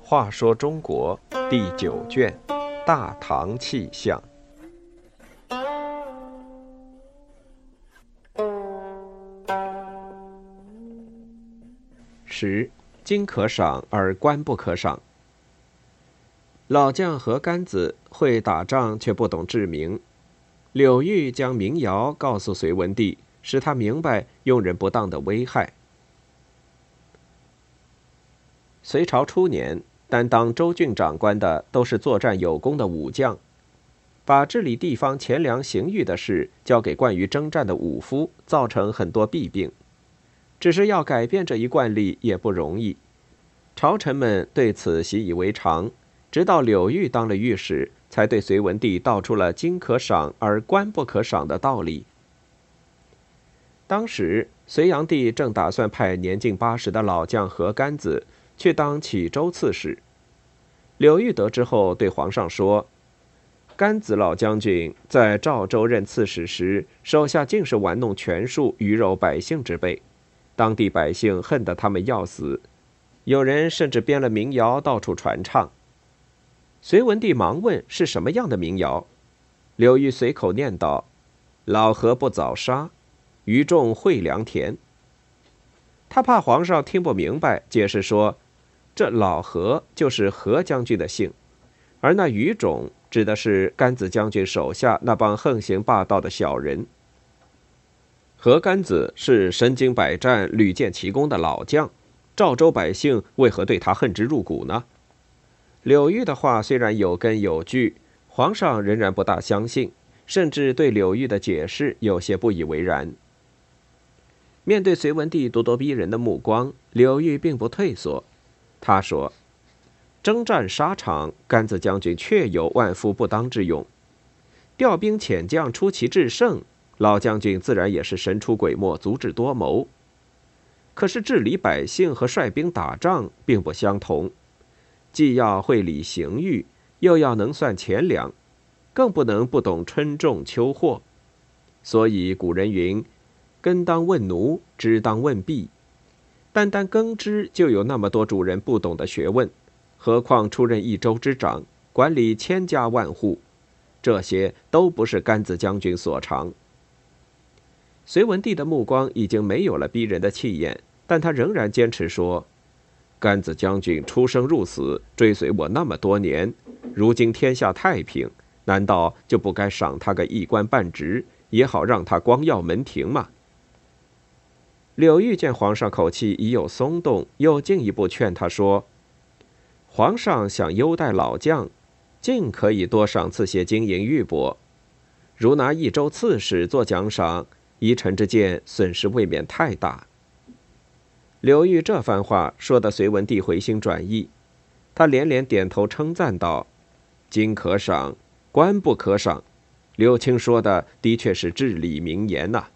话说中国第九卷《大唐气象》十，今可赏而官不可赏。老将何甘子会打仗，却不懂治民。柳玉将民谣告诉隋文帝，使他明白用人不当的危害。隋朝初年。担当州郡长官的都是作战有功的武将，把治理地方钱粮刑狱的事交给惯于征战的武夫，造成很多弊病。只是要改变这一惯例也不容易，朝臣们对此习以为常。直到柳玉当了御史，才对隋文帝道出了“今可赏而官不可赏”的道理。当时隋炀帝正打算派年近八十的老将何甘子。去当启州刺史。柳玉得知后，对皇上说：“甘子老将军在赵州任刺史时，手下尽是玩弄权术、鱼肉百姓之辈，当地百姓恨得他们要死，有人甚至编了民谣到处传唱。”隋文帝忙问：“是什么样的民谣？”柳玉随口念道：“老何不早杀，余众会良田。”他怕皇上听不明白，解释说。这老何就是何将军的姓，而那余种指的是甘子将军手下那帮横行霸道的小人。何甘子是身经百战、屡建奇功的老将，赵州百姓为何对他恨之入骨呢？柳玉的话虽然有根有据，皇上仍然不大相信，甚至对柳玉的解释有些不以为然。面对隋文帝咄咄逼人的目光，柳玉并不退缩。他说：“征战沙场，甘子将军确有万夫不当之勇；调兵遣将，出奇制胜，老将军自然也是神出鬼没，足智多谋。可是治理百姓和率兵打仗并不相同，既要会理刑狱，又要能算钱粮，更不能不懂春种秋获。所以古人云：‘耕当问奴，织当问婢。’”单单耕织就有那么多主人不懂的学问，何况出任一州之长，管理千家万户，这些都不是甘子将军所长。隋文帝的目光已经没有了逼人的气焰，但他仍然坚持说：“甘子将军出生入死，追随我那么多年，如今天下太平，难道就不该赏他个一官半职，也好让他光耀门庭吗？”柳玉见皇上口气已有松动，又进一步劝他说：“皇上想优待老将，尽可以多赏赐些金银玉帛，如拿益州刺史做奖赏，依臣之见，损失未免太大。”刘裕这番话说的隋文帝回心转意，他连连点头称赞道：“金可赏，官不可赏。刘青说的的确是至理名言呐。”